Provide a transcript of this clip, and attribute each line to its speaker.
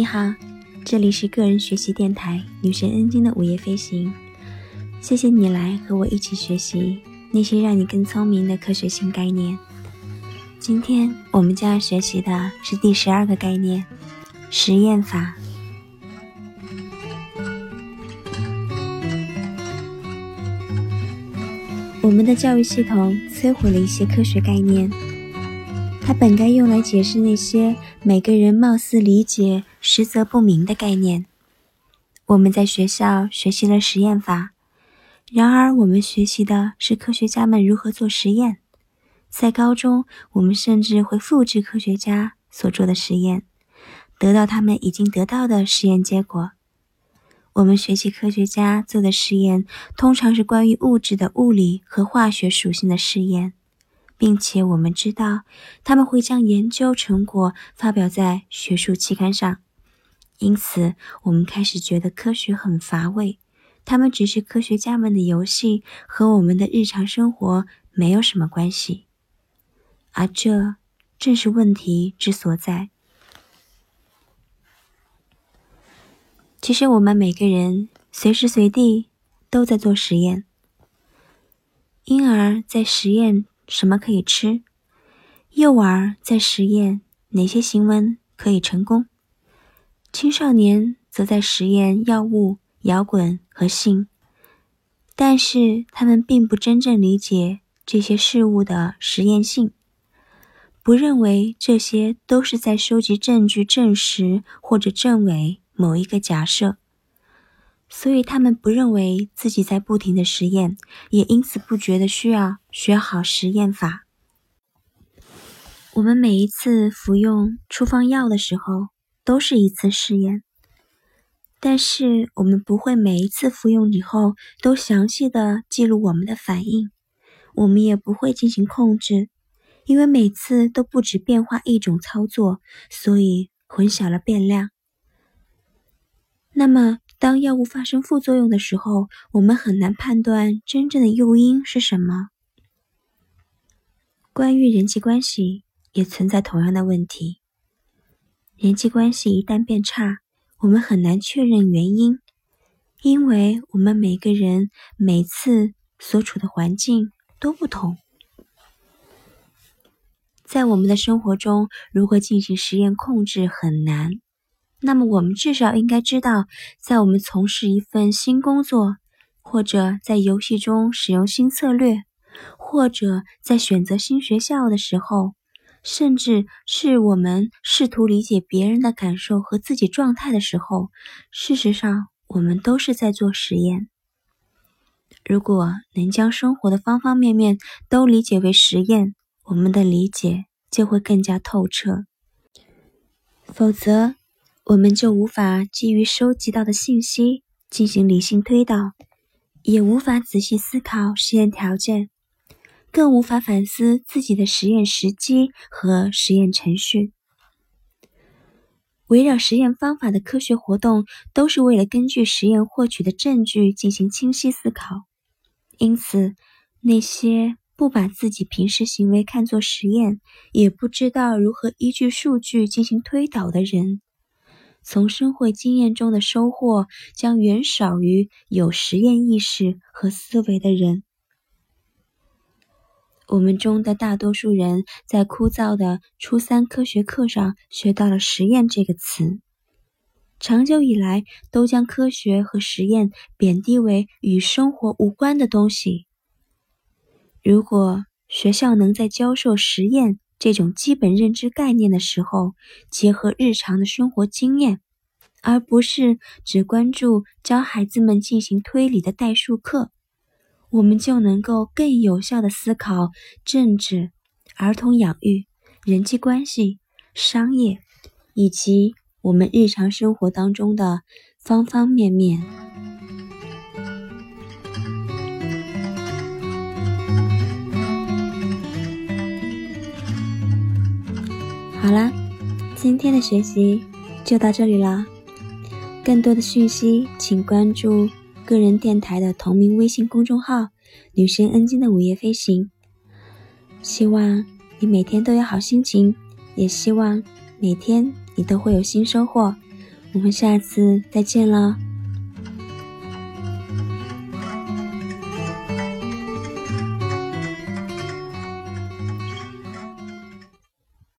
Speaker 1: 你好，这里是个人学习电台女神恩晶的午夜飞行。谢谢你来和我一起学习那些让你更聪明的科学性概念。今天我们将要学习的是第十二个概念——实验法。我们的教育系统摧毁了一些科学概念，它本该用来解释那些每个人貌似理解、实则不明的概念。我们在学校学习了实验法，然而我们学习的是科学家们如何做实验。在高中，我们甚至会复制科学家所做的实验，得到他们已经得到的实验结果。我们学习科学家做的实验，通常是关于物质的物理和化学属性的试验，并且我们知道他们会将研究成果发表在学术期刊上。因此，我们开始觉得科学很乏味，他们只是科学家们的游戏，和我们的日常生活没有什么关系。而这正是问题之所在。其实我们每个人随时随地都在做实验。因而在实验什么可以吃，幼儿在实验哪些行为可以成功，青少年则在实验药物、摇滚和性。但是他们并不真正理解这些事物的实验性，不认为这些都是在收集证据证实或者证伪。某一个假设，所以他们不认为自己在不停的实验，也因此不觉得需要学好实验法。我们每一次服用处方药的时候，都是一次试验，但是我们不会每一次服用以后都详细的记录我们的反应，我们也不会进行控制，因为每次都不止变化一种操作，所以混淆了变量。那么，当药物发生副作用的时候，我们很难判断真正的诱因是什么。关于人际关系，也存在同样的问题。人际关系一旦变差，我们很难确认原因，因为我们每个人每次所处的环境都不同。在我们的生活中，如何进行实验控制很难。那么，我们至少应该知道，在我们从事一份新工作，或者在游戏中使用新策略，或者在选择新学校的时候，甚至是我们试图理解别人的感受和自己状态的时候，事实上，我们都是在做实验。如果能将生活的方方面面都理解为实验，我们的理解就会更加透彻。否则，我们就无法基于收集到的信息进行理性推导，也无法仔细思考实验条件，更无法反思自己的实验时机和实验程序。围绕实验方法的科学活动，都是为了根据实验获取的证据进行清晰思考。因此，那些不把自己平时行为看作实验，也不知道如何依据数据进行推导的人。从生活经验中的收获将远少于有实验意识和思维的人。我们中的大多数人在枯燥的初三科学课上学到了“实验”这个词，长久以来都将科学和实验贬低为与生活无关的东西。如果学校能在教授实验，这种基本认知概念的时候，结合日常的生活经验，而不是只关注教孩子们进行推理的代数课，我们就能够更有效的思考政治、儿童养育、人际关系、商业，以及我们日常生活当中的方方面面。好啦，今天的学习就到这里了。更多的讯息，请关注个人电台的同名微信公众号“女神恩静的午夜飞行”。希望你每天都有好心情，也希望每天你都会有新收获。我们下次再见了。